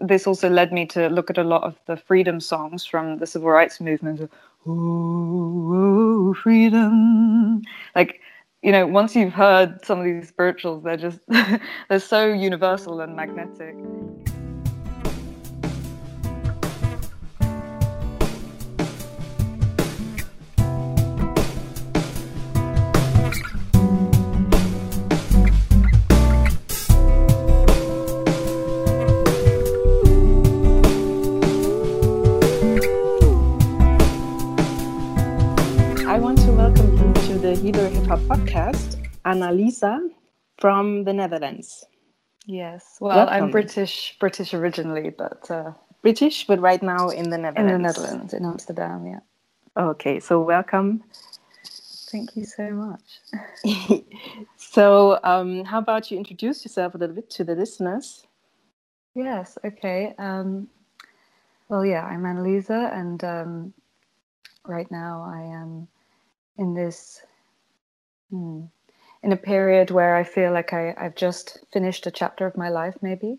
this also led me to look at a lot of the freedom songs from the civil rights movement. Oh, freedom! Like, you know, once you've heard some of these spirituals, they're just they're so universal and magnetic. Podcast, Anna-Liisa from the Netherlands. Yes, well, Welcome. I'm British, British originally, but uh, British, but right now in the Netherlands. In the Netherlands, in Amsterdam, yeah. Okay, so welcome. Thank you so much. so, um, how about you introduce yourself a little bit to the listeners? Yes. Okay. Um, well, yeah, I'm Anna-Liisa, and um, right now I am in this Hmm. In a period where I feel like I, I've just finished a chapter of my life, maybe,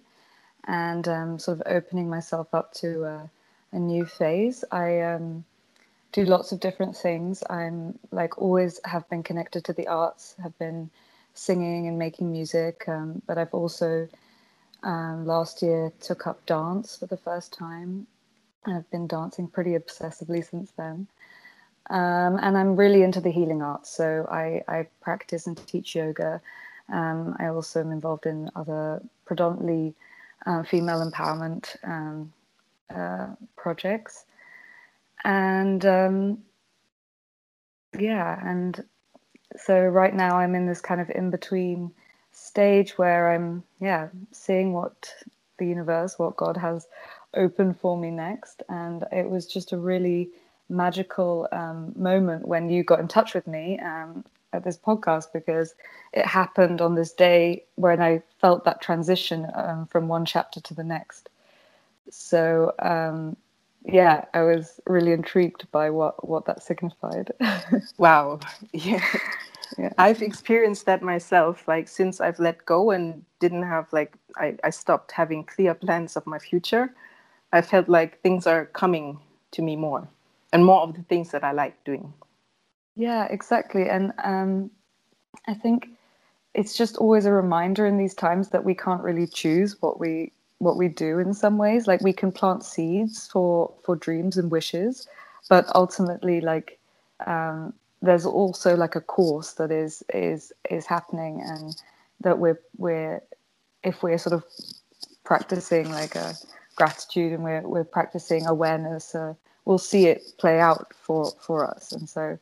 and um, sort of opening myself up to uh, a new phase. I um, do lots of different things. I'm like always have been connected to the arts, have been singing and making music, um, but I've also um, last year took up dance for the first time. I've been dancing pretty obsessively since then. Um, and I'm really into the healing arts. So I, I practice and teach yoga. Um, I also am involved in other predominantly uh, female empowerment um, uh, projects. And um, yeah, and so right now I'm in this kind of in between stage where I'm, yeah, seeing what the universe, what God has opened for me next. And it was just a really magical um, moment when you got in touch with me um, at this podcast because it happened on this day when I felt that transition um, from one chapter to the next. So um, yeah, I was really intrigued by what what that signified. wow, yeah. yeah. I've experienced that myself. Like since I've let go and didn't have like I, I stopped having clear plans of my future, I felt like things are coming to me more and more of the things that I like doing. Yeah, exactly. And um, I think it's just always a reminder in these times that we can't really choose what we what we do in some ways. Like we can plant seeds for for dreams and wishes, but ultimately, like um, there's also like a course that is is is happening, and that we're we're if we're sort of practicing like a gratitude and we're we're practicing awareness. Uh, we'll see it play out for for us. And so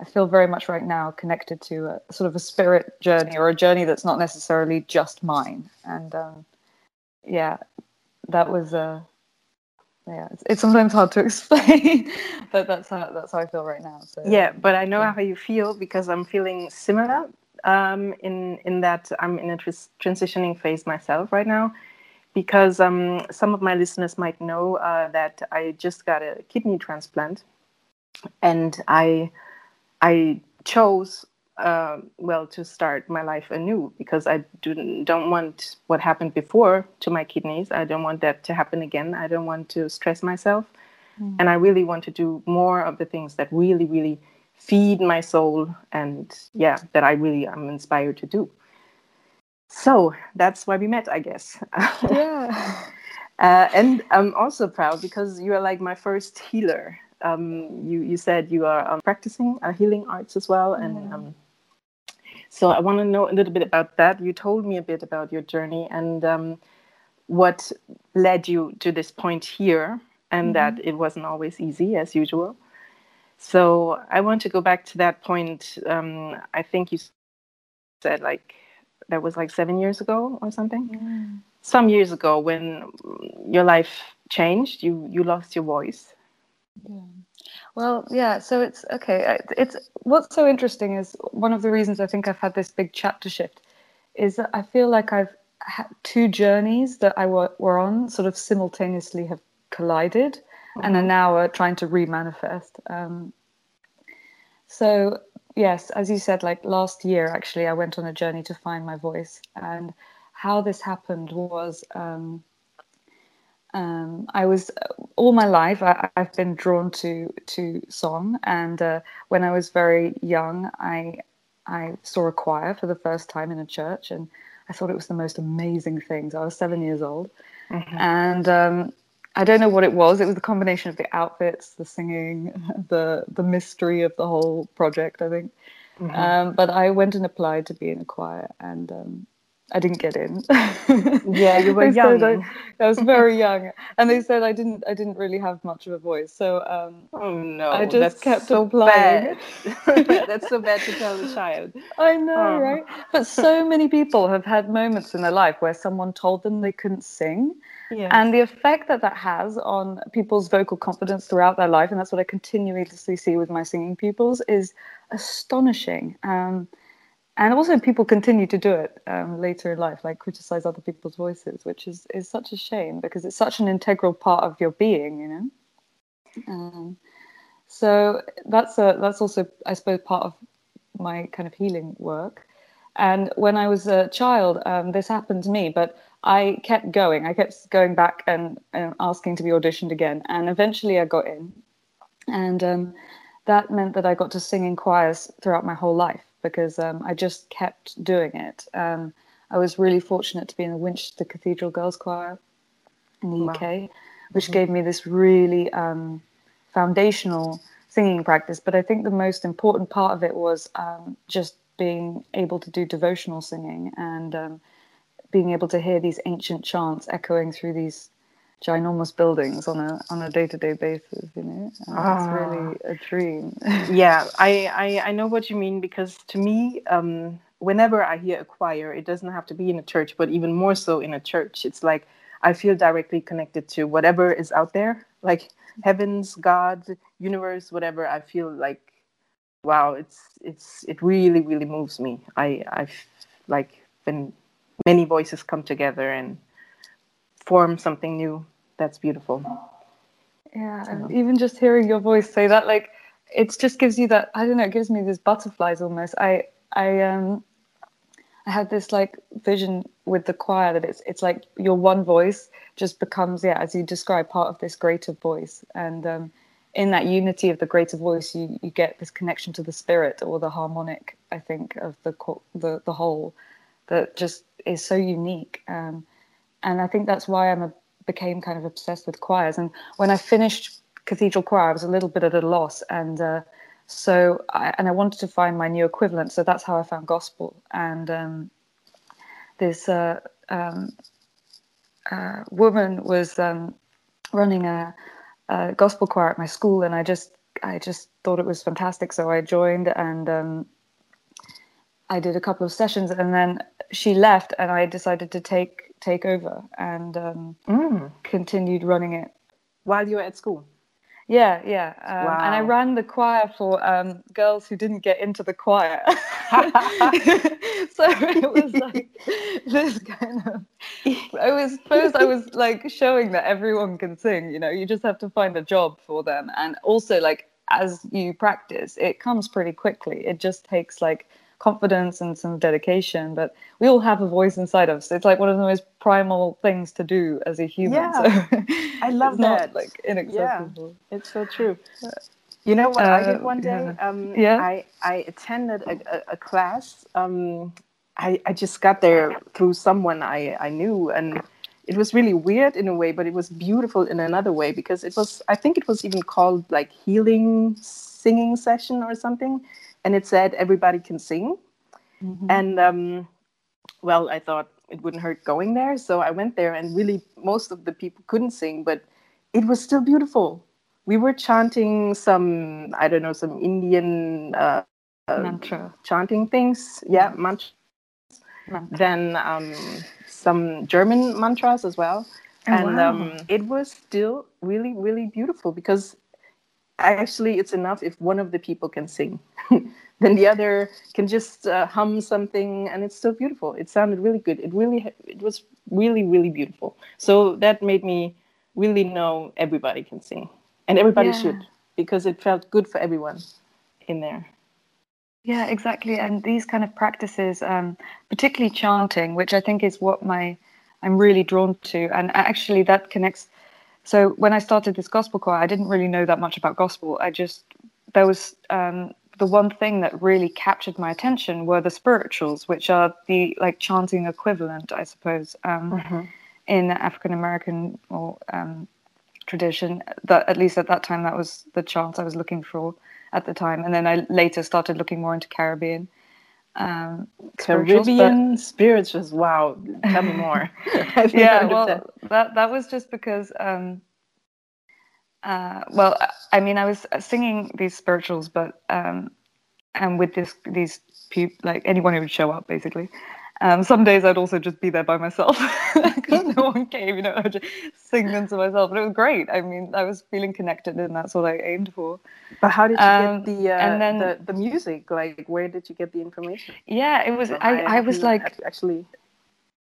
i feel very much right now connected to a sort of a spirit journey or a journey that's not necessarily just mine. And um, yeah that was a uh, yeah it's, it's, sometimes hard to explain but that's how that's how i feel right now. So yeah but i know yeah. how you feel because i'm feeling similar um, in in that i'm in a tr- transitioning phase myself right now because um, some of my listeners might know uh, that I just got a kidney transplant, and I I chose uh, well to start my life anew because I do, don't want what happened before to my kidneys. I don't want that to happen again. I don't want to stress myself, mm. and I really want to do more of the things that really really feed my soul and yeah that I really am inspired to do. So that's why we met, I guess. Yeah. uh, and I'm also proud because you are like my first healer. Um, you you said you are um, practicing uh, healing arts as well, and mm. um, so I want to know a little bit about that. You told me a bit about your journey and um, what led you to this point here, and mm-hmm. that it wasn't always easy as usual. So I want to go back to that point. Um, I think you said like that was like seven years ago or something. Some years ago, when your life changed, you you lost your voice. Yeah. Well, yeah. So it's okay. It's what's so interesting is one of the reasons I think I've had this big chapter shift is that I feel like I've had two journeys that I were, were on sort of simultaneously have collided mm-hmm. and are mm-hmm. now uh, trying to remanifest. Um, so yes, as you said, like last year, actually, I went on a journey to find my voice. And how this happened was um, um, I was all my life I, have been drawn to to song, and uh, when I was very young, I I saw a choir for the first time in a church, and I thought it was the most amazing thing. So I was seven years old, mm-hmm. and um, I don't know what it was. It was the combination of the outfits, the singing, the the mystery of the whole project. I think. Mm-hmm. Um, but I went and applied to be in a choir, and um, I didn't get in. yeah, you were young. I, I, was very young, and they said I didn't. I didn't really have much of a voice, so um, oh no, I just kept so applying. That's so bad to tell a child. I know, oh. right? But so many people have had moments in their life where someone told them they couldn't sing, yes. and the effect that that has on people's vocal confidence throughout their life, and that's what I continuously see with my singing pupils, is astonishing. Um, and also people continue to do it um, later in life like criticize other people's voices which is is such a shame because it's such an integral part of your being you know um, so that's a that's also i suppose part of my kind of healing work and when i was a child um, this happened to me but i kept going i kept going back and, and asking to be auditioned again and eventually i got in and um, that meant that i got to sing in choirs throughout my whole life because um, I just kept doing it. Um, I was really fortunate to be in the Winchester Cathedral Girls Choir in the wow. UK, which mm-hmm. gave me this really um, foundational singing practice. But I think the most important part of it was um, just being able to do devotional singing and um, being able to hear these ancient chants echoing through these ginormous buildings on a on a day to day basis. You know, oh. it's really a dream. yeah, I, I I know what you mean because to me, um, whenever I hear a choir, it doesn't have to be in a church, but even more so in a church, it's like I feel directly connected to whatever is out there, like heavens, God, universe, whatever. I feel like wow, it's it's it really really moves me. I I like when many voices come together and form something new that's beautiful. Yeah and even just hearing your voice say that like it just gives you that i don't know it gives me these butterflies almost. I i um i had this like vision with the choir that it's it's like your one voice just becomes yeah as you describe part of this greater voice. And um in that unity of the greater voice you you get this connection to the spirit or the harmonic i think of the the the whole that just is so unique um and I think that's why I'm became kind of obsessed with choirs. And when I finished Cathedral Choir, I was a little bit at a loss, and uh, so I, and I wanted to find my new equivalent. So that's how I found gospel. And um, this uh, um, uh, woman was um, running a, a, gospel choir at my school, and I just I just thought it was fantastic. So I joined and. I did a couple of sessions and then she left and I decided to take take over and um, mm. continued running it while you were at school. Yeah, yeah. Um, wow. And I ran the choir for um, girls who didn't get into the choir. so it was like this kind of. I was first. I was like showing that everyone can sing. You know, you just have to find a job for them, and also like as you practice, it comes pretty quickly. It just takes like confidence and some dedication but we all have a voice inside of us. It's like one of the most primal things to do as a human yeah. so i love that not, like inaccessible yeah, it's so true. You know what uh, i did one day? yeah. Um, yeah. I, I attended a, a, a class. Um, I, I just got there through someone I, I knew and it was really weird in a way but it was beautiful in another way because it was i think it was even called like healing singing session or something and it said everybody can sing. Mm-hmm. And um, well, I thought it wouldn't hurt going there, so I went there, and really most of the people couldn't sing, but it was still beautiful. We were chanting some, I don't know, some Indian uh, mantra chanting things, yeah, mantra. mantra. Then um, some German mantras as well. Oh, and wow. um, it was still really, really beautiful because actually it's enough if one of the people can sing. Then the other can just uh, hum something and it's so beautiful. It sounded really good. It really it was really really beautiful. So that made me really know everybody can sing. And everybody yeah. should because it felt good for everyone in there. Yeah exactly. And these kind of practices um, particularly chanting which i think is what my I'm really drawn to, and actually that connects. So when I started this gospel choir, I didn't really know that much about gospel. I just there was um, the one thing that really captured my attention were the spirituals, which are the like chanting equivalent, I suppose, um, mm-hmm. in African American or um, tradition. That at least at that time, that was the chants I was looking for at the time, and then I later started looking more into Caribbean. Um, Caribbean but... spirituals. Wow, tell me more. yeah, well, that that was just because. Um, uh, well, I mean, I was singing these spirituals, but um, and with this these people, like anyone who would show up, basically. Um, some days I'd also just be there by myself because no one came, you know, I'd just sing them to myself. But it was great. I mean, I was feeling connected, and that's what I aimed for. But how did you um, get the uh, and then, the, the music? Like, where did you get the information? Yeah, it was. I, I was like actually.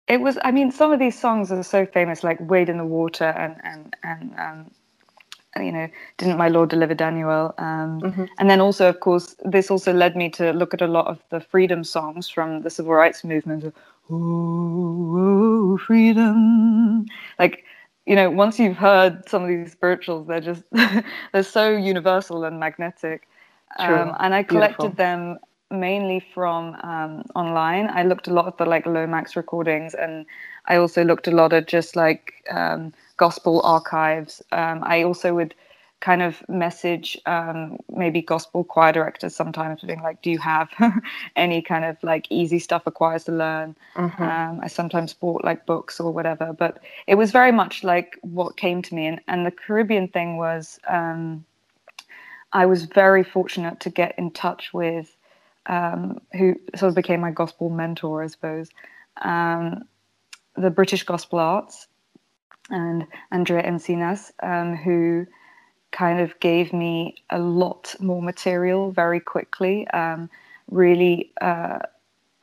It was. I mean, some of these songs are so famous, like "Wade in the Water" and and and um, you know, didn't my Lord deliver Daniel? Um, mm-hmm. And then also, of course, this also led me to look at a lot of the freedom songs from the civil rights movement. Oh, freedom! Like, you know, once you've heard some of these spirituals, they're just they're so universal and magnetic. Um, and I collected Beautiful. them mainly from um, online. I looked a lot at the like Lomax recordings, and I also looked a lot at just like um, gospel archives. Um, I also would kind of message um, maybe gospel choir directors sometimes being like do you have any kind of like easy stuff for choirs to learn mm-hmm. um, i sometimes bought like books or whatever but it was very much like what came to me and, and the caribbean thing was um, i was very fortunate to get in touch with um, who sort of became my gospel mentor i suppose um, the british gospel arts and Andrea Encinas, um, who kind of gave me a lot more material very quickly. Um, really, uh,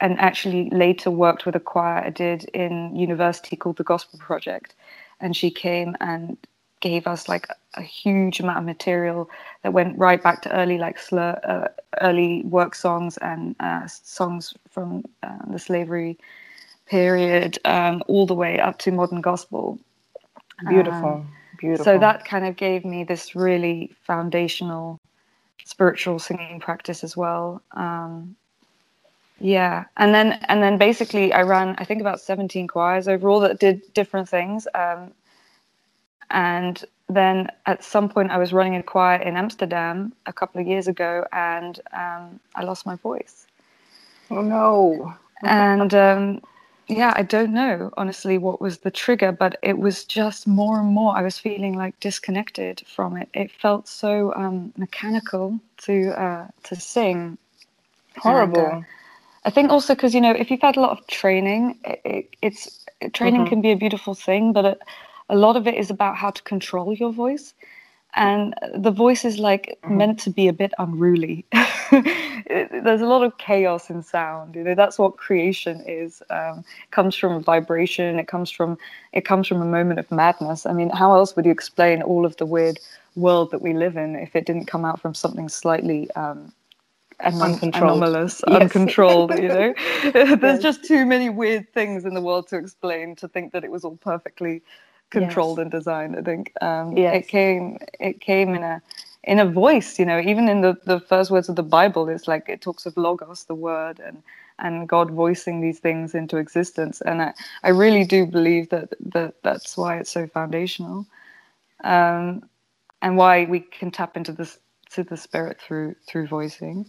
and actually later worked with a choir I did in university called the Gospel Project, and she came and gave us like a huge amount of material that went right back to early like slur, uh, early work songs and uh, songs from uh, the slavery period um, all the way up to modern gospel Beautiful. Um, Beautiful. So that kind of gave me this really foundational spiritual singing practice as well. Um, yeah, and then and then basically I ran I think about 17 choirs overall that did different things. Um, and then at some point I was running a choir in Amsterdam a couple of years ago, and um, I lost my voice. Oh no! and um, yeah, I don't know honestly what was the trigger, but it was just more and more. I was feeling like disconnected from it. It felt so um, mechanical to uh, to sing. Horrible. And, uh, I think also because you know if you've had a lot of training, it, it, it's training mm-hmm. can be a beautiful thing, but it, a lot of it is about how to control your voice and the voice is like mm-hmm. meant to be a bit unruly there's a lot of chaos in sound you know that's what creation is um, it comes from vibration it comes from it comes from a moment of madness i mean how else would you explain all of the weird world that we live in if it didn't come out from something slightly um, uncontrolled. anomalous, yes. uncontrolled. You know, there's yes. just too many weird things in the world to explain to think that it was all perfectly controlled yes. and designed. I think um, yes. it came it came in a in a voice. You know, even in the the first words of the Bible, it's like it talks of logos, the word, and and God voicing these things into existence. And I I really do believe that that that's why it's so foundational, um, and why we can tap into this to the spirit through through voicing.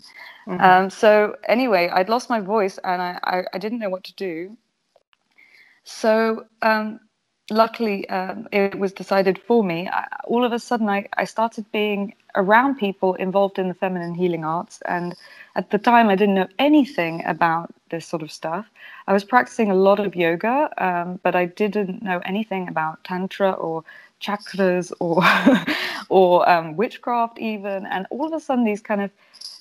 Mm-hmm. Um, so anyway, I'd lost my voice and I, I, I didn't know what to do. So um, luckily um, it was decided for me. I, all of a sudden I, I started being around people involved in the feminine healing arts and at the time i didn't know anything about this sort of stuff. I was practicing a lot of yoga um, but i didn't know anything about tantra or chakras or or um, witchcraft even. And all of a sudden these kind of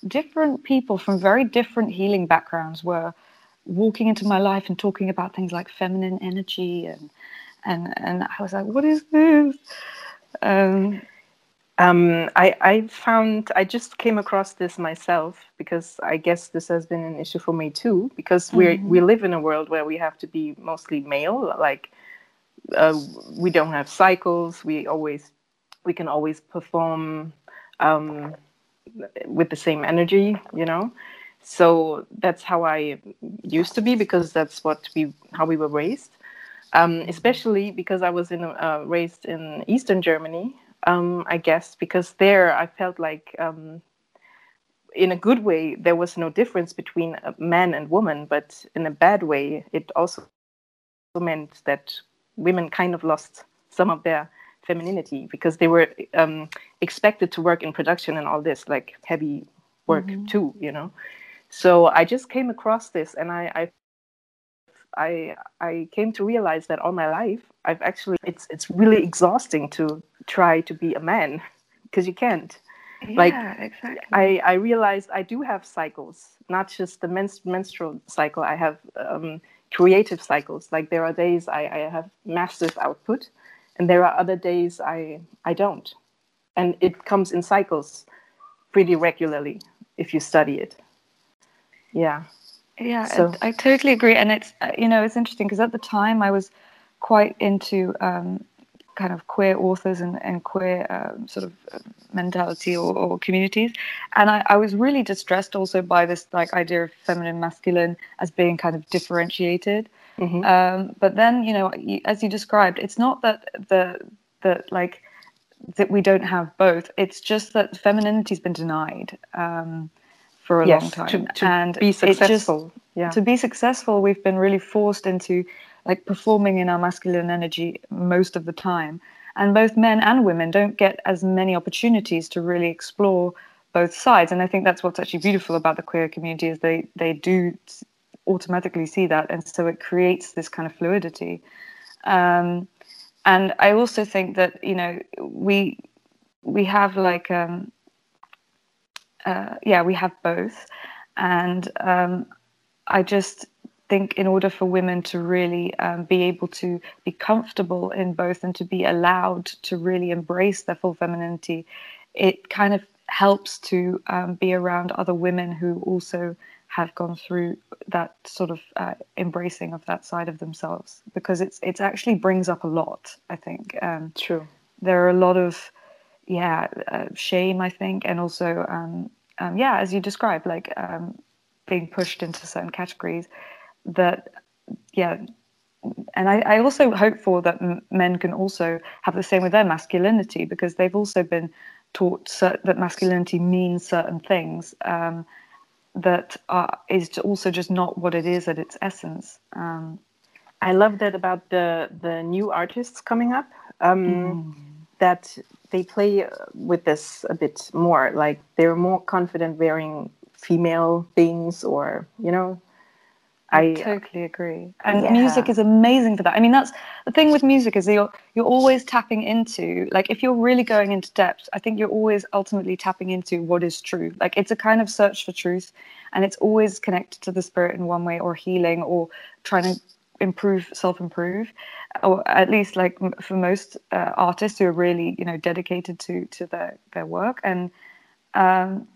different people from very different healing backgrounds were walking into my life and talking about things like feminine energy and and and I was like, what is this? Um, um, I, I found I just came across this myself because I guess this has been an issue for me too because we mm-hmm. we live in a world where we have to be mostly male like uh, we don't have cycles. We always we can always perform um, with the same energy, you know. So that's how I used to be because that's what we how we were raised. Um, especially because I was in uh, raised in Eastern Germany, um, I guess because there I felt like um, in a good way there was no difference between a man and woman, but in a bad way it also meant that women kind of lost some of their femininity because they were um, expected to work in production and all this like heavy work mm-hmm. too, you know. So I just came across this and I, I I I came to realize that all my life I've actually it's it's really exhausting to try to be a man because you can't. Yeah, like exactly. I I realized I do have cycles, not just the menst- menstrual cycle. I have um, creative cycles. Like there are days I, I have massive output, and there are other days I I don't, and it comes in cycles, pretty regularly if you study it. Yeah. Yeah, so. I, I, totally agree, and it's uh, you know it's interesting because at the time I was quite into um, kind of queer authors and, and queer um, sort of uh, mentality or, or communities, and I, I, was really distressed also by this like idea of feminine masculine as being kind of differentiated. Mm-hmm. Um, but then you know as you described, it's not that the the like that we don't have both. It's just that femininity has been denied. Um, for a yes, long time. To, to and be successful. Just, yeah. To be successful, we've been really forced into like performing in our masculine energy most of the time. And both men and women don't get as many opportunities to really explore both sides. And I think that's what's actually beautiful about the queer community is they they do automatically see that, and so it creates this kind of fluidity. Um, and I also think that you know we we have like um, uh, yeah, we have both. And um, I just think in order for women to really um, be able to be comfortable in both and to be allowed to really embrace their full femininity, it kind of helps to um, be around other women who also have gone through that sort of uh, embracing of that side of themselves. Because it's it's actually brings up a lot i think. Um, true. there are a lot of yeah, uh, shame, I think, and also, um, um, yeah, as you described, like um, being pushed into certain categories that, yeah, and I, I also hope for that m- men can also have the same with their masculinity because they've also been taught cert- that masculinity means certain things um, that are, is also just not what it is at its essence. Um, I love that about the the new artists coming up. Um, mm. That they play uh, with this a bit more. Like they're more confident wearing female things, or you know. I, I totally agree. And yeah. music is amazing for that. I mean, that's the thing with music is you're you're always tapping into like if you're really going into depth, I think you're always ultimately tapping into what is true. Like it's a kind of search for truth, and it's always connected to the spirit in one way or healing or trying to improve self-improve or at least like for most uh, artists who are really you know dedicated to to their their work. And um,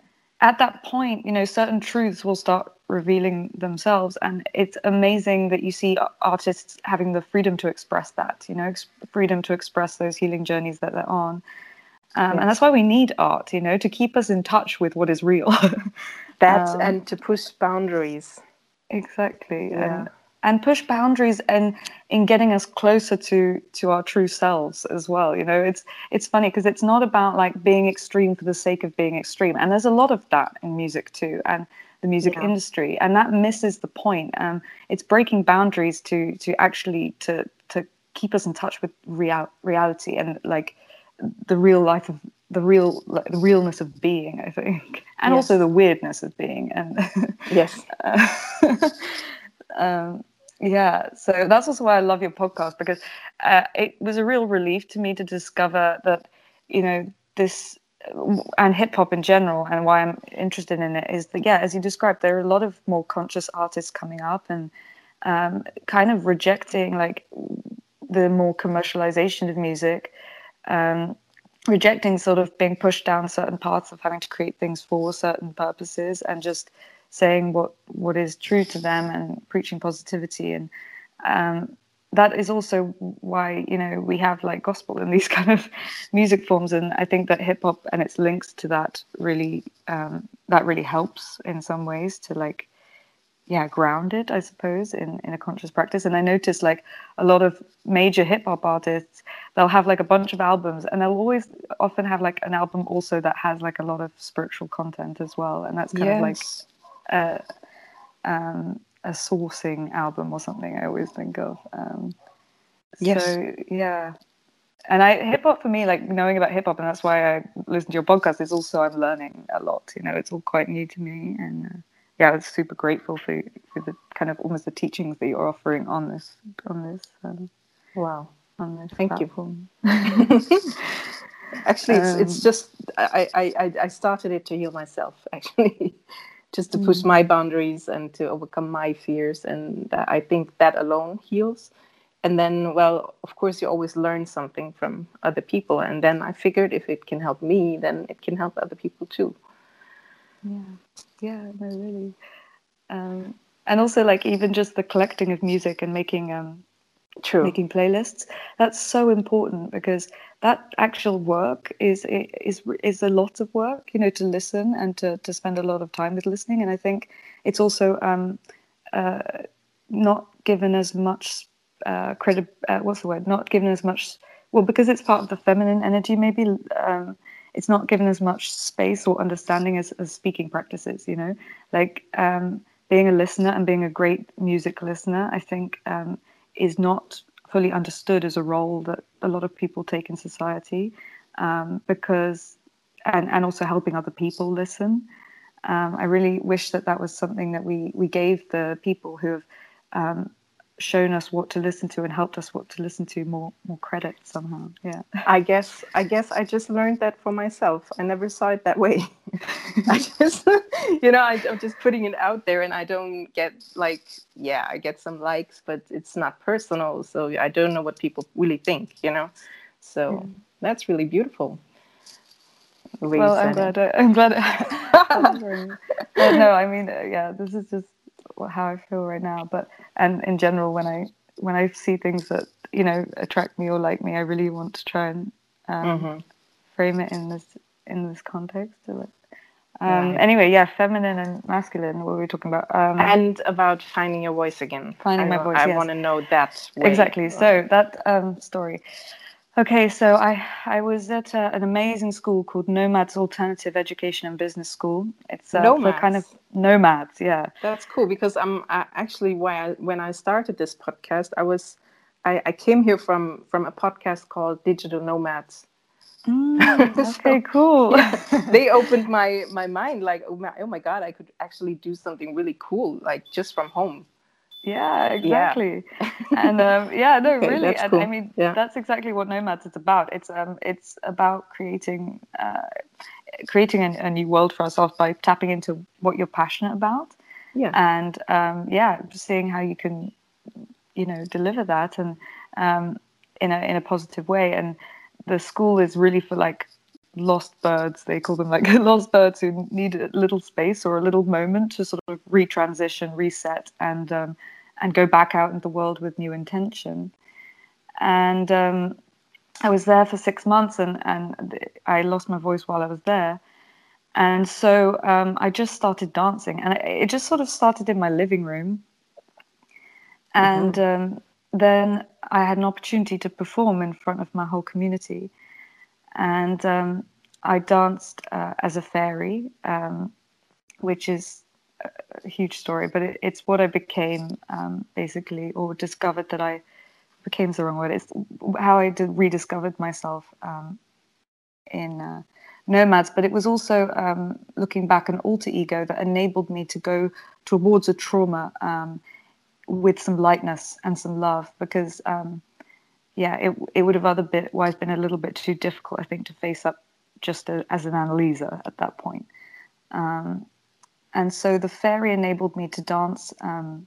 at that point you know certain truths will start revealing themselves. And it's amazing that you see artists having the freedom to express that you know ex- freedom to express those healing journeys that they're on. Um, yes. and that's why we need art you know to keep us in touch with what is real. That um, and to push boundaries. Exactly. Yeah. and and push boundaries and in getting us closer to to our true selves as well you know it's it's funny because it's not about like being extreme for the sake of being extreme and there's a lot of that in music too and the music yeah. industry and that misses the point um it's breaking boundaries to to actually to to keep us in touch with real reality and like the real life of the real like, the realness of being i think and yes. also the weirdness of being and yes uh, um, yeah, so that's also why I love your podcast because uh, it was a real relief to me to discover that, you know, this and hip hop in general, and why I'm interested in it is that, yeah, as you described, there are a lot of more conscious artists coming up and um, kind of rejecting like the more commercialization of music, um, rejecting sort of being pushed down certain paths of having to create things for certain purposes and just saying what what is true to them and preaching positivity. And um, that is also why you know we have like gospel and these kind of music forms. And i think that hip hop and its links to that really um, that really helps in some ways to like yeah grounded i suppose in in a conscious practice. And i noticed like a lot of major hip hop artists they'll have like a bunch of albums and they'll always often have like an album also that has like a lot of spiritual content as well. And that's kind yes. of like a, um, a sourcing album or something i always think of um, yes. so yeah and I hip hop for me, like knowing about hip hop, and that's why I listen to your podcast. Is also I'm learning a lot. You know, it's all quite new to me, and uh, yeah, I was super grateful for for the kind of almost the teachings that you're offering on this on this. Um, wow, on this Thank platform. you. actually, it's, it's um, just I, I I started it to heal myself. Actually, just to push mm. my boundaries and to overcome my fears, and I think that alone heals. And then, well, of course, you always learn something from other people. And then I figured if it can help me, then it can help other people too. Yeah, yeah, no, really. Um, and also, like even just the collecting of music and making um, True. making playlists. That's so important because that actual work is is is a lot of work, you know, to listen and to to spend a lot of time with listening. And I think it's also um, uh, not given as much uh, credit. Uh, what's the word? Not given as much. Well, because it's part of the feminine energy, maybe. Um, it's not given as much space or understanding as, as speaking practices you know like um, being a listener and being a great music listener i think um, is not fully understood as a role that a lot of people take in society um, because and, and also helping other people listen. Um, i really wish that that was something that we we gave the people who have um, shown us what to listen to and helped us what to listen to more more credit somehow yeah. I guess i guess i just learned that for myself. I never saw it that way. I just you know I, i'm just putting it out there and i don't get like yeah i get some likes but it's not personal so i don't know what people really think you know? So yeah. that's really beautiful. Well i'm glad I, i'm glad no i mean uh, yeah this is just how I feel right now. But and in general, when I when I see things that you know attract me or like me, I really want to try and um, mm-hmm. frame it in this in this context. Um, right. Anyway, yeah, feminine and masculine. What were we talking about? Um, and about finding your voice again. Finding I, my voice. I yes. want to know that. Way. Exactly. So that um, story. Okay, so I I was at a, an amazing school called Nomads Alternative Education and Business School. It's uh, nomads. kind of nomads, yeah. That's cool because I'm I, actually why I, when I started this podcast, I was I, I came here from from a podcast called Digital Nomads. Mm, okay, so, cool. Yeah, they opened my my mind like oh my, oh my god, I could actually do something really cool like just from home yeah exactly yeah. and um, yeah no okay, really and cool. i mean yeah. that's exactly what nomads is about it's um it's about creating uh, creating a, a, new world for ourselves by tapping into what you're passionate about yeah and um, yeah seeing how you can you know deliver that and um, in a in a positive way and the school is really for like lost birds they call them like lost birds who need a little space or a little moment to sort of retransition reset and um, and go back out into the world with new intention. And um, i was there for six months and and i lost my voice while i was there. And so um, i just started dancing and it just sort of started in my living room. And mm-hmm. Um, then i had an opportunity to perform in front of my whole community. And um, I danced uh, as a fairy, um, which is a huge story, but it, it's what I became um, basically, or discovered that I became the wrong word. It's how I did, rediscovered myself um, in uh, Nomads, but it was also um, looking back an alter ego that enabled me to go towards a trauma um, with some lightness and some love because um, yeah, it it would have otherwise been a little bit too difficult, I think, to face up just a, as an Anna-Liisa at that point. Um, and so the fairy enabled me to dance um,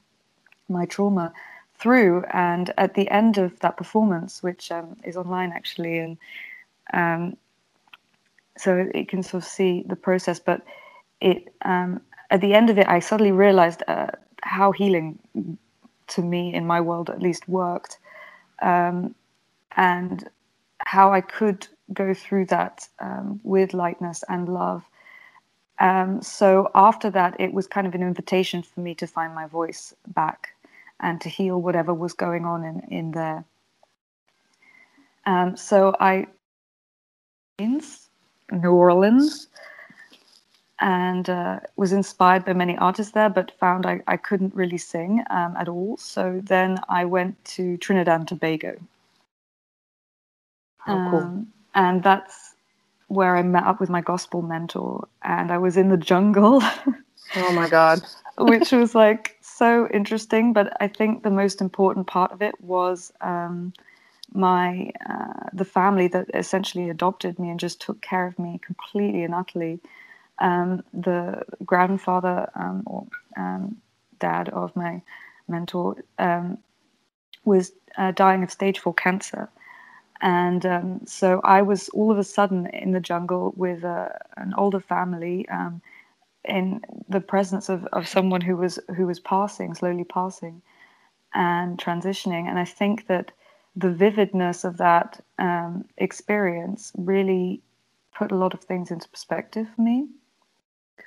my trauma through. And at the end of that performance, which um, is online actually, and um, so it can sort of see the process, but it um, at the end of it, I suddenly realized uh, how healing to me in my world at least worked um, and how I could go through that um, with lightness and love. Um, so after that, it was kind of an invitation for me to find my voice back and to heal whatever was going on in, in there. Um, so I, New Orleans, and uh, was inspired by many artists there, but found I, I couldn't really sing um, at all. So then I went to Trinidad and Tobago. Oh, cool. Um, and that's where I met up with my gospel mentor, and I was in the jungle. oh my God. which was like so interesting. But I think the most important part of it was um, my uh, the family that essentially adopted me and just took care of me completely and utterly um, the grandfather um, or um, dad of my mentor um, was uh, dying of stage four cancer. And um, so I was all of a sudden in the jungle with uh, an older family um, in the presence of, of someone who was who was passing, slowly passing and transitioning. And I think that the vividness of that experience really put a lot of things into perspective for me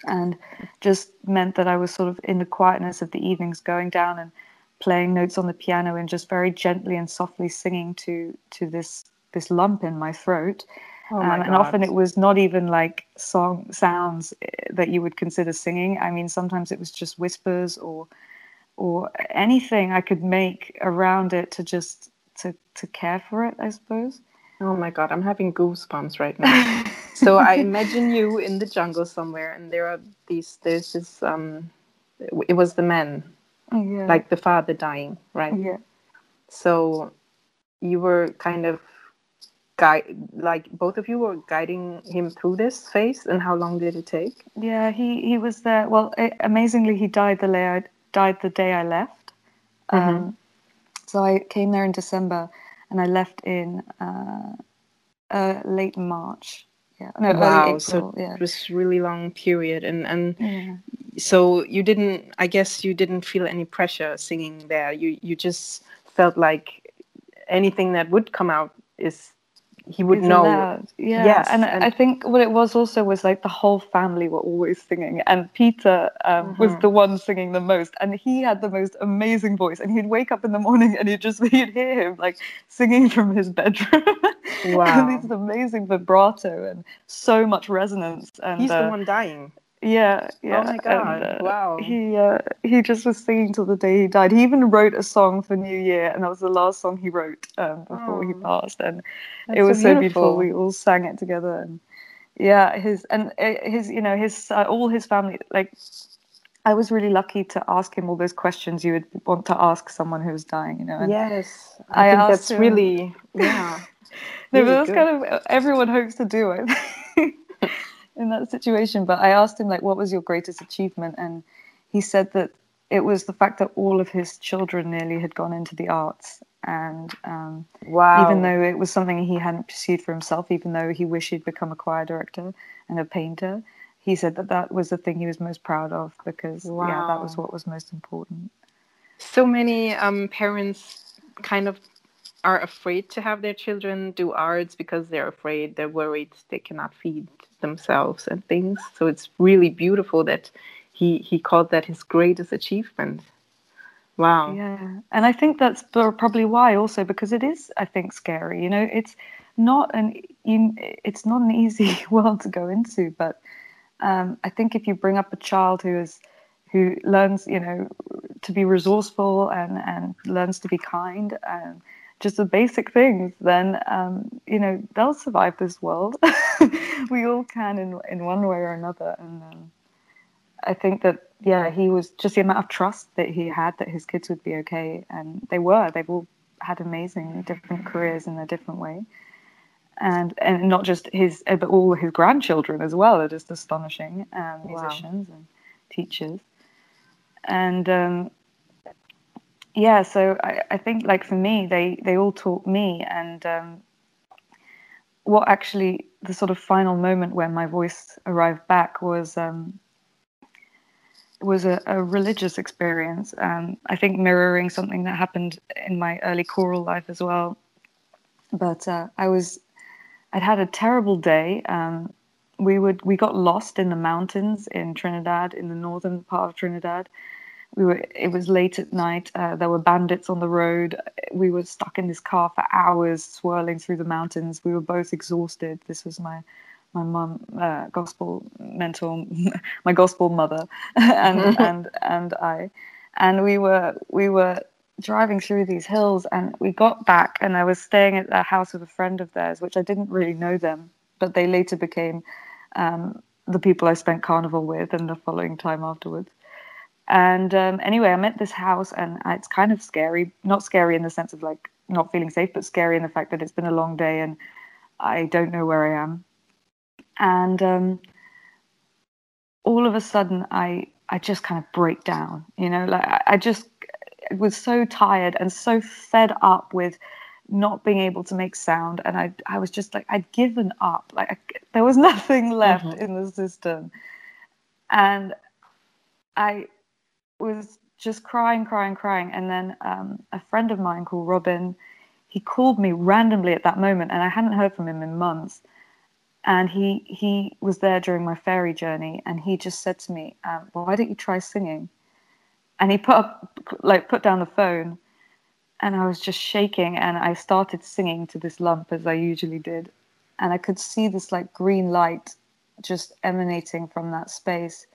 and just meant that I was sort of in the quietness of the evenings going down and playing notes on the piano and just very gently and softly singing to to this this lump in my throat. Oh my um, and often it was not even like song sounds eh, that you would consider singing. I mean, sometimes it was just whispers or or anything I could make around it to just to to care for it, I suppose. Oh my god, I'm having goosebumps right now. so I imagine you in the jungle somewhere, and there are these. There's this. Um, it was the man, yeah. like the father dying, right? Yeah. So you were kind of guide, like both of you were guiding him through this phase, and how long did it take? Yeah, he he was there. Well, it, amazingly, he died the day I died the day I left. Mm-hmm. Um, so I came there in December and I left in uh, uh, late March. Yeah, no, wow. April, so yeah. it was really long period, and and yeah. So you didn't. I guess you didn't feel any pressure singing there. You you just felt like anything that would come out is he would know. Yeah. Yes, and, and, I think what it was also was like the whole family were always singing, and Peter um, mm-hmm. was the one singing the most, and he had the most amazing voice, and he'd wake up in the morning and you'd just you'd hear him like singing from his bedroom. Wow. and these amazing vibrato and so much resonance. And he's uh, the one dying. Yeah, yeah. Oh my god! And, uh, wow. He uh, he just was singing till the day he died. He even wrote a song for New Year, and that was the last song he wrote um, before he Oh. passed. And it was so so beautiful. beautiful. We all sang it together, and yeah, his and uh, his you know his uh, all his family like. I was really lucky to ask him all those questions you would want to ask someone who was dying, you know. And Yes, I, I think that's him- really yeah. no, really but that's good. kind of everyone hopes to do it in that situation. But I asked him like, what was your greatest achievement, and he said that it was the fact that all of his children nearly had gone into the arts, and um, Wow. even though it was something he hadn't pursued for himself, even though he wished he'd become a choir director and a painter, he said that that was the thing he was most proud of because yeah, that was what was most important. so many um, parents kind of are afraid to have their children do arts because they're afraid they're worried they cannot feed themselves and things so it's really beautiful that he he called that his greatest achievement wow Yeah, and I think that's probably why also because it is, I think, scary. You know, it's not an it's not an easy world to go into. But um, I think if you bring up a child who is who learns, you know, to be resourceful and and learns to be kind and just the basic things, then um, you know they'll survive this world. we all can in in one way or another, and. Um, I think that yeah, he was just the amount of trust that he had that his kids would be okay, and they were. They've all had amazing different careers in a different way, and and not just his, uh, but all his grandchildren as well are just astonishing um, Wow. musicians and teachers, and um, yeah. So I, I think like for me, they they all taught me, and um, what actually the sort of final moment when my voice arrived back was. Um, was a, a religious experience. Um, I think mirroring something that happened in my early choral life as well. But uh, I was, I'd had a terrible day. Um, we would we got lost in the mountains in Trinidad, in the northern part of Trinidad. We were. It was late at night. Uh, there were bandits on the road. We were stuck in this car for hours, swirling through the mountains. We were both exhausted. This was my my mum, uh, gospel mentor, my gospel mother, and and and I, and we were we were driving through these hills, and we got back, and I was staying at the house of a friend of theirs, which I didn't really know them, but they later became um, the people I spent carnival with, and the following time afterwards. And um, anyway, I'm at this house, and it's kind of scary. Not scary in the sense of like not feeling safe, but scary in the fact that it's been a long day and I don't know where I am and um, all of a sudden I I just kind of break down. You know, like I, I just was so tired and so fed up with not being able to make sound and I I was just like I'd given up like I, there was nothing left mm-hmm. in the system and I was just crying crying crying. And then um, a friend of mine called Robin he called me randomly at that moment and I hadn't heard from him in months. And he he was there during my ferry journey and he just said to me um, well, why don't you try singing? And he put up like put down the phone and i was just shaking and i started singing to this lump as i usually did. And i could see this like green light just emanating from that space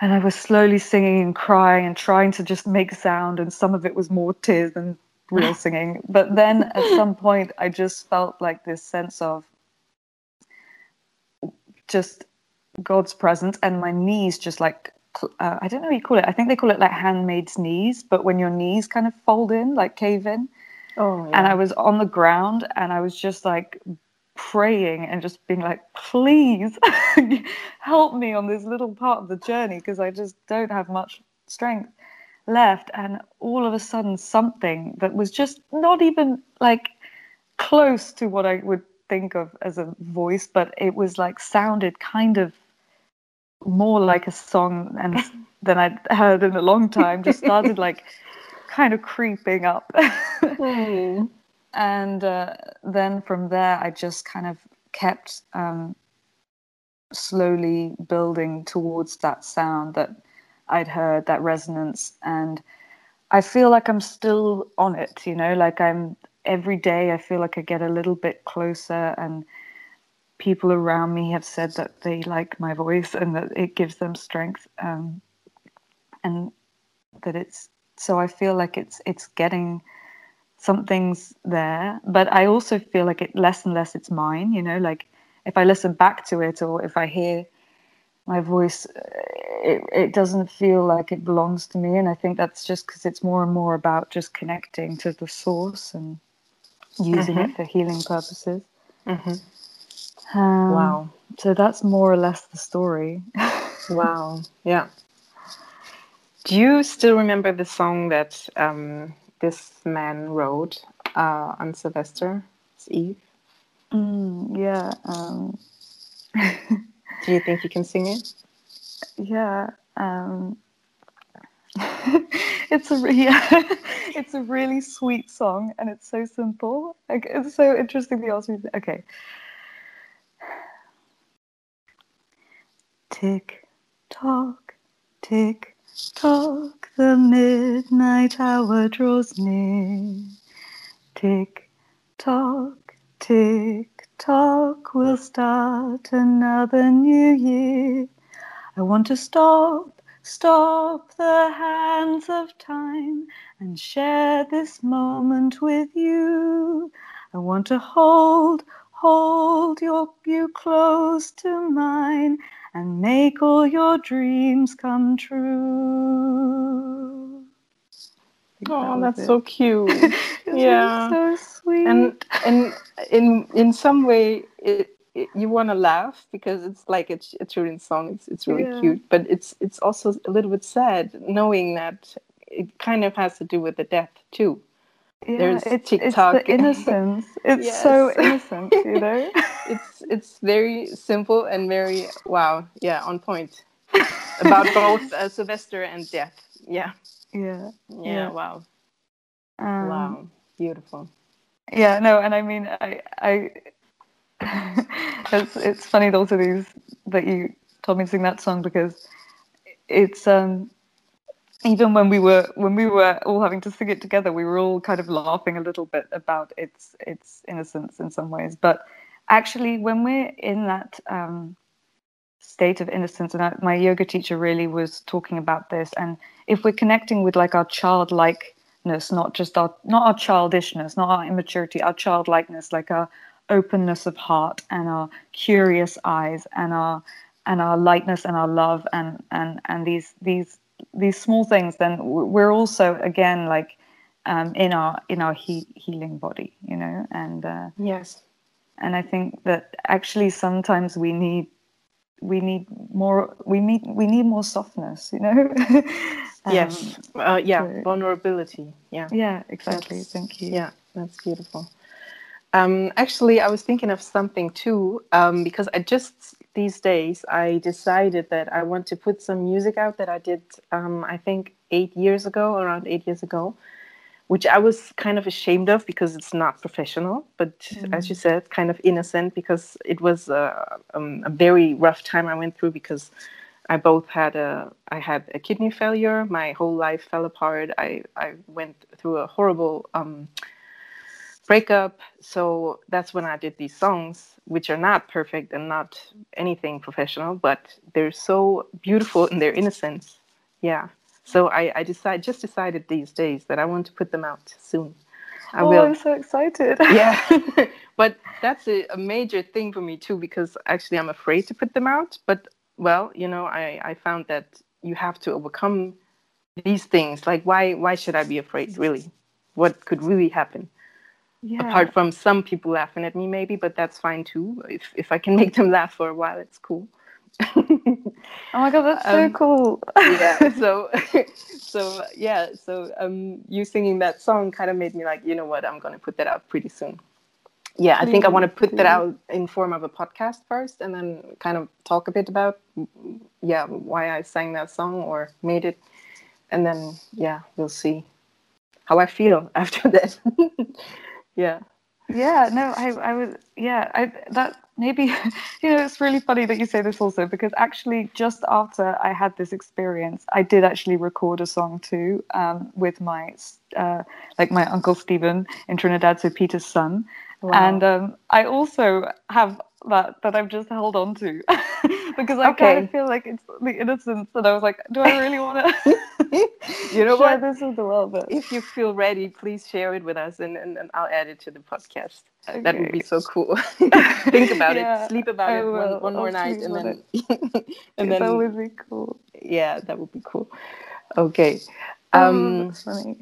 and i was slowly singing and crying and trying to just make sound and some of it was more tears than real singing but then at some point i just felt like this sense of just God's presence, and my knees just like uh, I don't know what you call it. I think they call it like handmaid's knees, but when your knees kind of fold in, like cave in. Oh. Yeah. And I was on the ground, and I was just like praying and just being like, please help me on this little part of the journey because I just don't have much strength left. And all of a sudden, something that was just not even like close to what I would think of as a voice, but it was like sounded kind of more like a song and than I'd heard in a long time. Just started like kind of creeping up. mm. And uh, then from there, I just kind of kept um, slowly building towards that sound that I'd heard, that resonance. And I feel like I'm still on it, you know, like I'm every day I feel like I get a little bit closer and people around me have said that they like my voice and that it gives them strength um, and that it's so I feel like it's it's getting something's there but I also feel like it less and less it's mine you know like if I listen back to it or if I hear my voice it, it doesn't feel like it belongs to me and I think that's just because it's more and more about just connecting to the source and using mm-hmm. it for healing purposes. Mm-hmm. Um, wow. So that's more or less the story. wow. Yeah. Do you still remember the song that um, this man wrote uh, on Sylvester's Eve? Mm, yeah. Um... Do you think you can sing it? Yeah. Um... it's a yeah, it's a really sweet song and it's so simple. Like, it's so interesting you ask me. Okay. Tick tock, tick tock, the midnight hour draws near. Tick tock, tick tock, we'll start another new year. I want to stop Stop the hands of time and share this moment with you. I want to hold, hold your, you close to mine and make all your dreams come true. Oh, that's it. so cute. yeah, so sweet. And and in in some way, it you want to laugh because it's like a, a children's song. It's it's really yeah. cute, but it's it's also a little bit sad knowing that it kind of has to do with the death too. Yeah, There's it's, TikTok. It's the innocence. It's yes. so innocent, you know. it's it's very simple and very wow, yeah, on point. about both uh, Sylvester and death. Yeah. Yeah. Yeah. Yeah. Wow. Um, wow. Beautiful. Yeah, no, and I mean, I, I, it's it's funny also these that you told me to sing that song because it's um even when we were when we were all having to sing it together, we were all kind of laughing a little bit about its its innocence in some ways, but actually when we're in that um state of innocence and I, my yoga teacher really was talking about this and if we're connecting with like our childlikeness not just our not our childishness not our immaturity our childlikeness like our openness of heart and our curious eyes and our and our lightness and our love and and and these these these small things then we're also again like um, in our in our he- healing body you know and uh, Yes. and I think that actually sometimes we need we need more we need we need more softness, you know. Um, yes. Uh, yeah. so- Vulnerability. Yeah. Yeah, exactly. That's- Thank you. Yeah, that's beautiful. Um, actually, I was thinking of something too, um, because I just these days I decided that I want to put some music out that I did, um, I think, eight years ago, around eight years ago, which I was kind of ashamed of because it's not professional, but as you said, kind of innocent because it was uh, um, a very rough time I went through because I both had a I had a kidney failure. My whole life fell apart. I I went through a horrible um, breakup. So that's when I did these songs, which are not perfect and not anything professional, but they're so beautiful in their innocence. Yeah. So I I decide just decided these days that I want to put them out soon. I oh, will I'm so excited. yeah but that's a, a major thing for me too because actually i'm afraid to put them out but well you know i i found that you have to overcome these things like why why should i be afraid really what could really happen yeah. apart from some people laughing at me maybe but that's fine too if if i can make them laugh for a while it's cool. Oh my god, that's so Um, cool. yeah so so yeah so um you singing that song kind of made me like you know what i'm gonna put that out pretty soon. Yeah i think i want to put that out in form of a podcast first and then kind of talk a bit about yeah why i sang that song or made it. And then yeah we'll see how i feel after that yeah. Yeah no i i was yeah i that maybe you know it's really funny that you say this also because actually just after i had this experience i did actually record a song too um, with my uh, like my uncle stephen in trinidad so peter's son Wow. and um, i also have that that i've just held on to because i kind of feel like it's the innocence and i was like do i really want to you know share what? this with the world? But if you feel ready please share it with us and, and, and i'll add it to the podcast. That would be so cool. Think about Yeah, it sleep about I it will. one, one more night and then and that then would be cool. Yeah that would be cool. Okay. Um um funny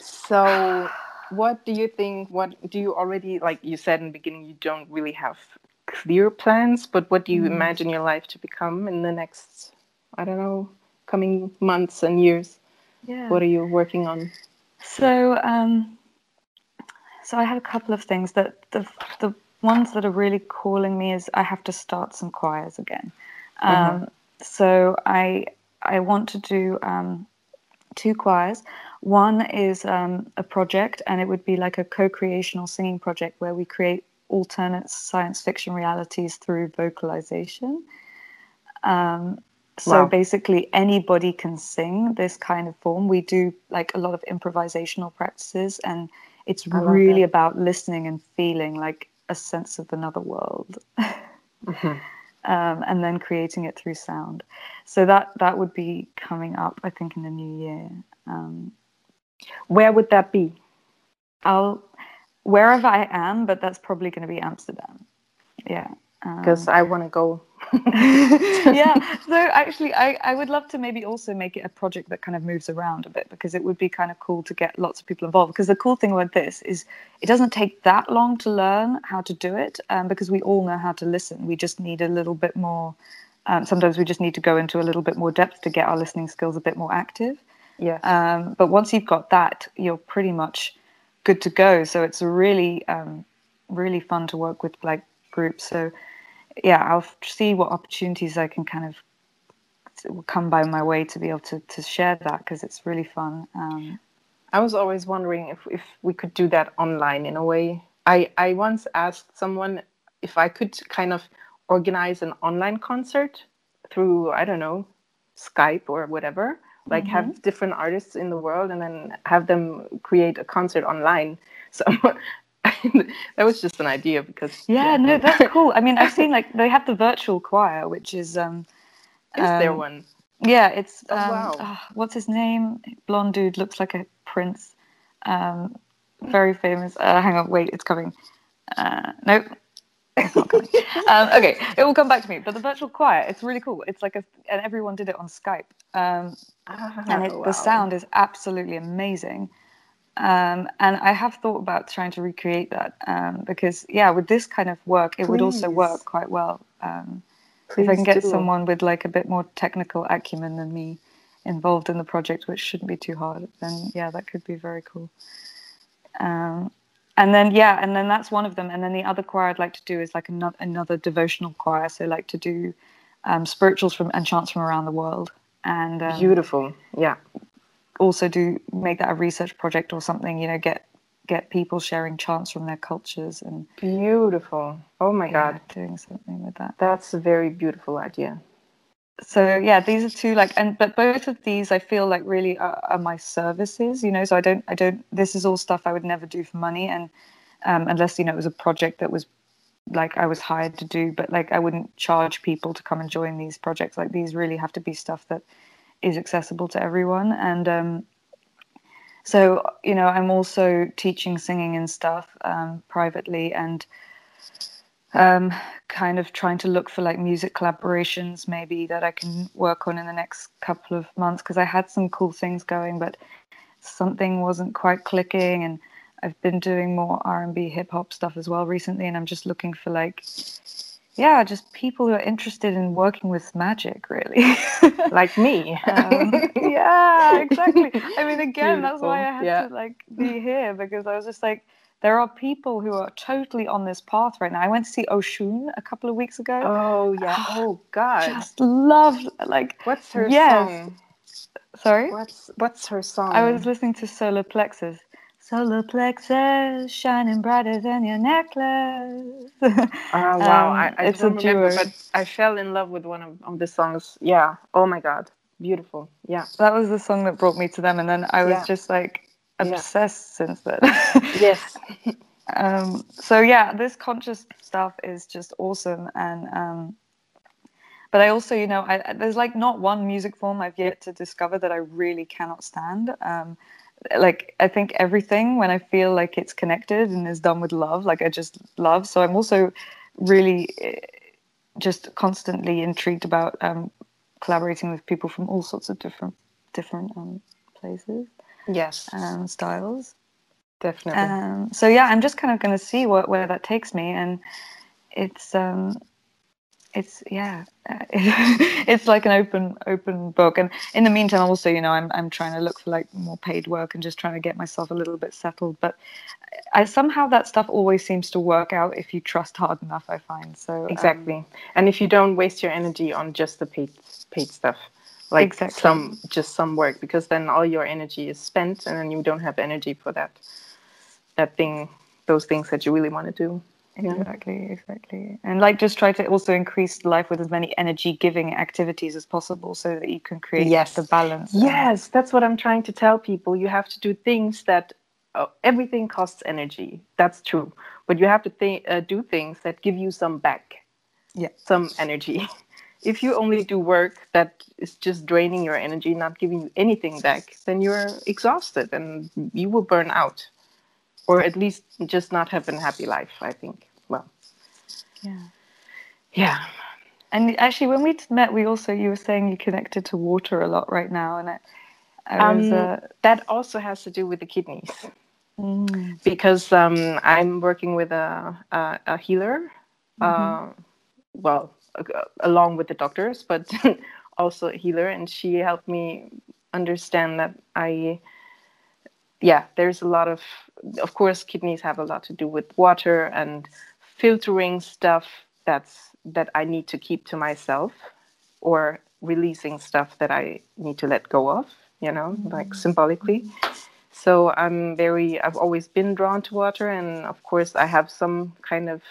so what do you think what do you already like you said in the beginning you don't really have clear plans but what do you Mm. imagine your life to become in the next i don't know coming months and years yeah what are you working on So, um, so I have a couple of things that the the ones that are really calling me is I have to start some choirs again. Um, So I I want to do um, two choirs. One is um, a project, and it would be like a co-creational singing project where we create alternate science fiction realities through vocalization. Um, so Wow. basically, anybody can sing this kind of form. We do like a lot of improvisational practices, and it's really that. about listening and feeling like a sense of another world, Mhm. um, and then creating it through sound. So that that would be coming up, I think, in the new year. Um, where would that be? I'll wherever I am, but that's probably going to be Amsterdam. Yeah. Um, because i want to go. Yeah so actually I, I would love to maybe also make it a project that kind of moves around a bit because it would be kind of cool to get lots of people involved. Because the cool thing about this is it doesn't take that long to learn how to do it um, because we all know how to listen. We just need a little bit more um, sometimes we just need to go into a little bit more depth to get our listening skills a bit more active yes um, but once you've got that you're pretty much good to go so it's really um, really fun to work with like groups so yeah i'll see what opportunities i can kind of come by my way to be able to, to share that because it's really fun. Um, I was always wondering if, if we could do that online in a way. I, I once asked someone if I could kind of organize an online concert through, I don't know, Skype or whatever, like mm-hmm. have different artists in the world and then have them create a concert online. So that was just an idea because yeah, yeah, no that's cool i mean i've seen like they have the virtual choir which is um is um, there one yeah it's oh, um, wow. Oh, what's his name blonde dude looks like a prince um very famous uh, hang on wait it's coming uh nope it's not coming. um, okay, it will come back to me. But the virtual choir, it's really cool. It's like a, and everyone did it on Skype, um, oh, and it, wow. the sound is absolutely amazing. Um, and I have thought about trying to recreate that um, because, yeah, with this kind of work, it Please. would also work quite well. Um, if I can get do. someone with like a bit more technical acumen than me involved in the project, which shouldn't be too hard, then yeah, that could be very cool. Um, and then yeah, and then that's one of them. And then the other choir I'd like to do is like another another devotional choir. So like to do um, spirituals from and chants from around the world. And um, beautiful, yeah also do make that a research project or something you know get get people sharing chants from their cultures and beautiful oh my yeah, god doing something with that that's a very beautiful idea so yeah these are two like and but both of these i feel like really are, are my services you know so i don't i don't this is all stuff i would never do for money and um, unless you know it was a project that was like i was hired to do but like i wouldn't charge people to come and join these projects like these really have to be stuff that is accessible to everyone. And um, so, you know, I'm also teaching singing and stuff um, privately and um, kind of trying to look for like music collaborations maybe that I can work on in the next couple of months because I had some cool things going, but something wasn't quite clicking. And I've been doing more R&B hip hop stuff as well recently. And I'm just looking for like yeah, just people who are interested in working with magic, really. like me. Um, yeah, exactly. I mean, again, Beautiful. that's why I had yeah. to like be here because I was just like, there are people who are totally on this path right now. I went to see Oshun a couple of weeks ago. Oh yeah. Oh God. Just love like. What's her yes. song? Sorry. What's What's her song? I was listening to Solar Plexus solar plexus shining brighter than your necklace. oh wow, um, I, I it's don't remember, but I fell in love with one of, of the songs. Yeah. Oh my god, beautiful. Yeah. That was the song that brought me to them, and then I was yeah. just like obsessed yeah. since then. yes. um, so yeah, this conscious stuff is just awesome, and um, but I also, you know, I, there's like not one music form I've yet to discover that I really cannot stand. Um, like I think everything when I feel like it's connected and is done with love, like I just love. So I'm also really eh, just constantly intrigued about um, collaborating with people from all sorts of different different um, places. Yes. And um, styles. Definitely. Um, so yeah, I'm just kind of going to see what where that takes me, and it's um, it's yeah it's like an open open book and in the meantime also you know I'm, I'm trying to look for like more paid work and just trying to get myself a little bit settled but I somehow that stuff always seems to work out if you trust hard enough I find so um, exactly um, and if you don't waste your energy on just the paid paid stuff like exactly. some just some work because then all your energy is spent and then you don't have energy for that that thing those things that you really want to do Exactly, exactly. And like just try to also increase life with as many energy giving activities as possible so that you can create yes. the balance. Yes, that's what I'm trying to tell people. You have to do things that oh, everything costs energy. That's true. But you have to th- uh, do things that give you some back. Yeah. Some energy. if you only do work that is just draining your energy, not giving you anything back, then you're exhausted and you will burn out. Or at least just not have a happy life i think. Well yeah. yeah. And actually when we met we also you were saying you connected to water a lot right now and I, I was, um, uh... that also has to do with the kidneys. Mm. because um, i'm working with a, a, a healer mm-hmm. uh, well along with the doctors but also a healer and she helped me understand that i yeah there's a lot of of course kidneys have a lot to do with water and filtering stuff that's that I need to keep to myself or releasing stuff that I need to let go of, you know, mm-hmm. like symbolically. So I'm very, I've always been drawn to water. And of course, I have some kind of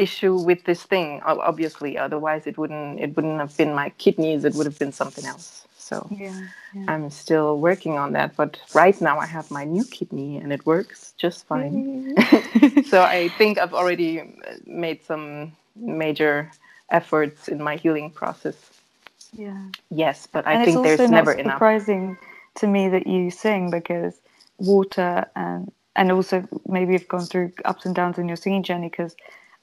issue with this thing, obviously. Otherwise, it wouldn't, it wouldn't have been my kidneys, it would have been something else. So yeah, yeah. I'm still working on that. But right now, I have my new kidney and it works just fine. so I think I've already uh, made some major efforts in my healing process. Yeah. Yes, but I and think there's never enough. surprising to me that you sing because water and and also maybe you've gone through ups and downs in your singing journey because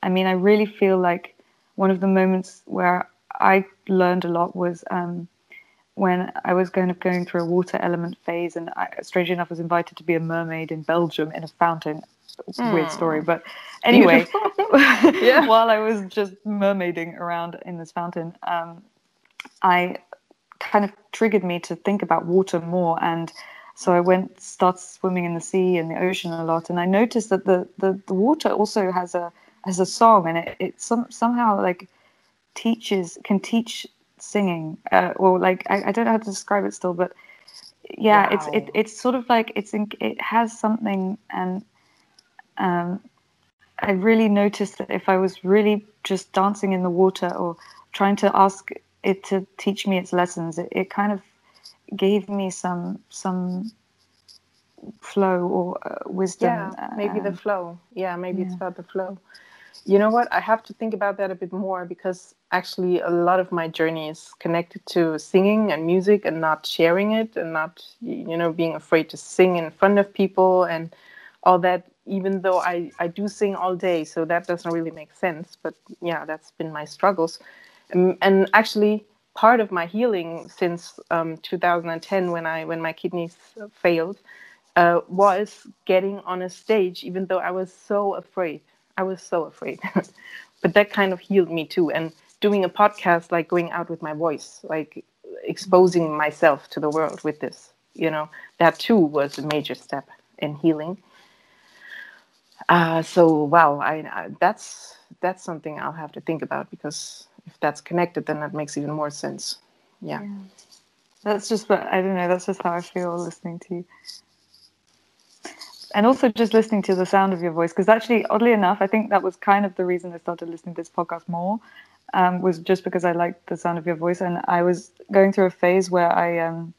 I mean I really feel like one of the moments where I learned a lot was um, when I was kind of going through a water element phase, and I, strangely enough, was invited to be a mermaid in Belgium in a fountain. Mm. Weird story, but anyway, yeah. while I was just mermaiding around in this fountain, um, I kind of triggered me to think about water more and so I went started swimming in the sea and the ocean a lot and I noticed that the, the, the water also has a has a song and it, it some, somehow like teaches can teach singing uh, or like I, I don't know how to describe it still but yeah wow. it's it, it's sort of like it's in, it has something and um, I really noticed that if I was really just dancing in the water or trying to ask it to teach me its lessons. It, it kind of gave me some some flow or uh, wisdom. Yeah, maybe the flow. Yeah, maybe yeah. it's about the flow. You know what? I have to think about that a bit more because actually a lot of my journey is connected to singing and music and not sharing it and not you know being afraid to sing in front of people and all that even though I, I do sing all day so that doesn't really make sense but yeah that's been my struggles um, and actually part of my healing since um, 2010 when I when my kidneys failed uh, was getting on a stage even though I was so afraid. I was so afraid. but that kind of healed me too and doing a podcast like going out with my voice like exposing myself to the world with this you know that too was a major step in healing uh, so wow I, I that's that's something I'll have to think about because if that's connected, then that makes even more sense. Yeah. yeah. That's just what I don't know. That's just how I feel listening to you. And also just listening to the sound of your voice, because actually, oddly enough, I think that was kind of the reason I started listening to this podcast more, um, was just because I liked the sound of your voice. And I was going through a phase where I um,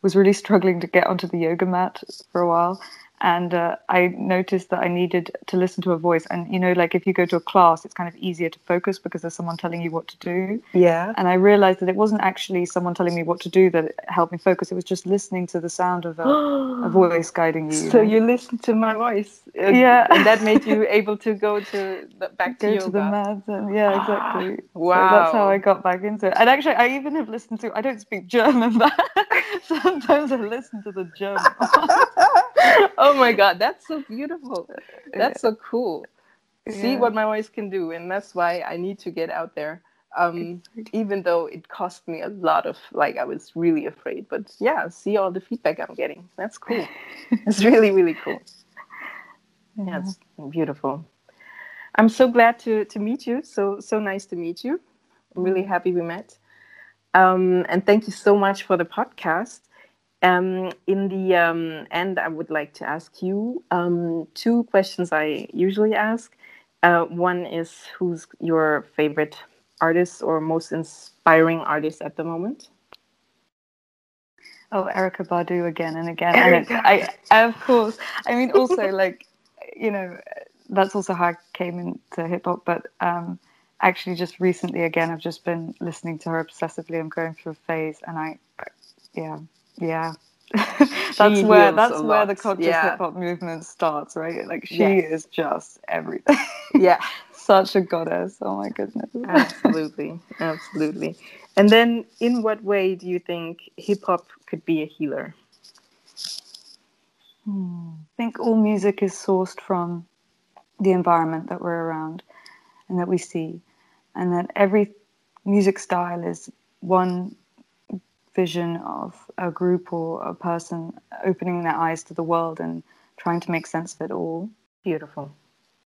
was really struggling to get onto the yoga mat for a while and uh, I noticed that I needed to listen to a voice. And you know, like if you go to a class, it's kind of easier to focus because there's someone telling you what to do. Yeah. And I realized that it wasn't actually someone telling me what to do that helped me focus. It was just listening to the sound of a, a voice guiding you. So you listened to my voice. Uh, yeah. And that made you able to go to the, back to go yoga. to the. And, yeah, exactly. wow. So that's how I got back into it. And actually, I even have listened to. I don't speak German, but sometimes I listen to the German. oh my god, that's so beautiful. That's so cool. Yeah. See what my voice can do, and that's why I need to get out there. Um, even though it cost me a lot of like I was really afraid, but yeah, see all the feedback I'm getting. That's cool. it's really really cool. Yeah. it's beautiful. I'm so glad to to meet you. So so nice to meet you. I'm really mm-hmm. happy we met. Um, and thank you so much for the podcast. Um, in the um, end, I would like to ask you um, two questions I usually ask. Uh, one is who's your favorite artist or most inspiring artist at the moment? Oh, Erykah Badu again and again. And I, I, of course, I mean, also like, you know, that's also how I came into hip hop. But um, actually, just recently, again, I've just been listening to her obsessively. I'm going through a phase, and I, yeah, yeah. That's where that's where the conscious yeah. hip hop movement starts right? Like she yes. is just everything. Yeah. Such a goddess. Oh my goodness. Absolutely. Absolutely. And then in what way do you think hip hop could be a healer? Hmm. i think all music is sourced from the environment that we're around and that we see and that every music style is one vision of a group or a person opening their eyes to the world and trying to make sense of it all. Beautiful.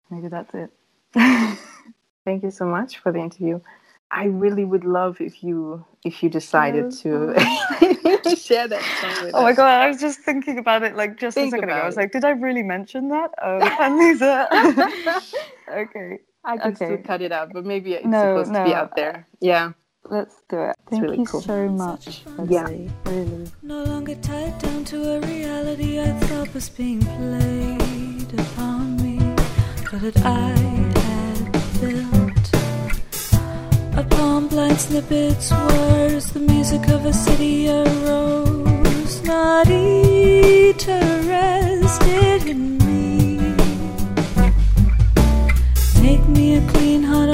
Maybe that's it. Thank you so much for the interview. I really would love if you if you decided to share that song with Oh my us. god, I was just thinking about it like just Think a second ago. I was like, did I really mention that? Um, Anna-Liisa. okay, I can still cut it out, but maybe it's No, supposed to be out there. Yeah. Let's do it. Thank really you cool. so much. Yeah. Really. No longer tied down to a reality I thought was being played upon me, but that I had built upon blind snippets. Was the music of a city arose, not interested in me. Make me a clean heart,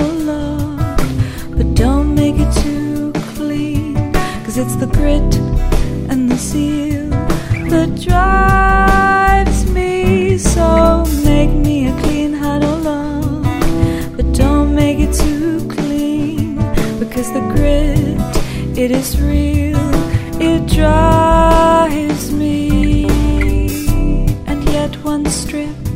it's the grit and the seal that drives me. So make me a clean heart, Lord, but don't make it too clean. Because the grit, it is real, it drives me. And yet, one stripped, a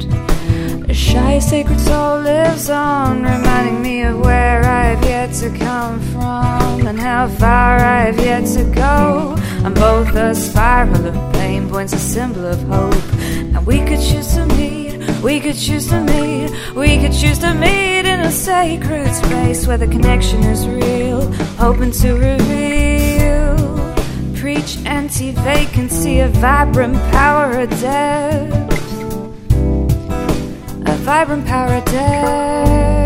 shy sacred soul lives on, reminding me of where I've yet to come from and how far I've yet to go. I'm both a spiral of pain, points a symbol of hope. And we could choose to meet, we could choose to meet, we could choose to meet in a sacred space where the connection is real, hoping to reveal. Preach anti vacancy, a vibrant power of depth a vibrant paradise.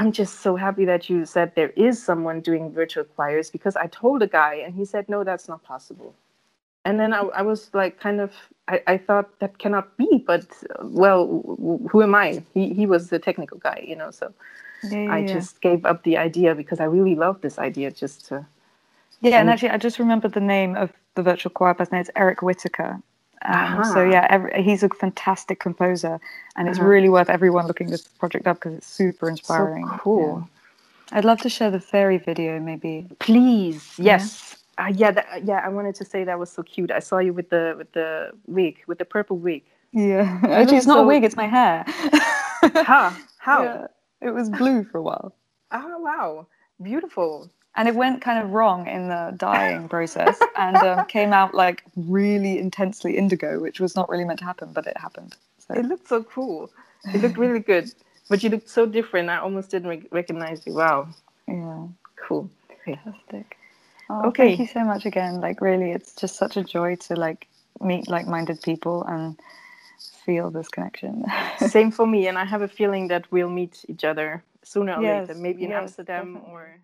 I'm just so happy that you said there is someone doing virtual choirs because I told a guy and he said, no, that's not possible. And then I, I was like, kind of, I, I thought that cannot be, but uh, well, w- who am I? He, he was the technical guy, you know, so Yeah, I yeah. just gave up the idea because I really love this idea just to, Yeah, and And- actually, I just remembered the name of the virtual choir person. It's Eric Whitacre. Um, So yeah, every, he's a fantastic composer, and it's Uh-huh. really worth everyone looking this project up because it's super inspiring. so cool. I'd love to share the fairy video, maybe. Please, yes. Uh, yeah, that, yeah. I wanted to say that was so cute. I saw you with the with the wig, with the purple wig. Yeah, actually, it's not a wig; it's my hair. Huh? How? Yeah, it was blue for a while. Oh wow, beautiful. and it went kind of wrong in the dyeing process and um, came out like really intensely indigo which was not really meant to happen but it happened so It looked so cool. It looked really good, but you looked so different. I almost didn't re- recognize you. Wow, yeah cool. Fantastic oh, Okay. thank you so much again like really it's just such a joy to like meet like-minded people and feel this connection Same for me, and I have a feeling that we'll meet each other sooner or Yes, later, maybe in yes, Amsterdam definitely. or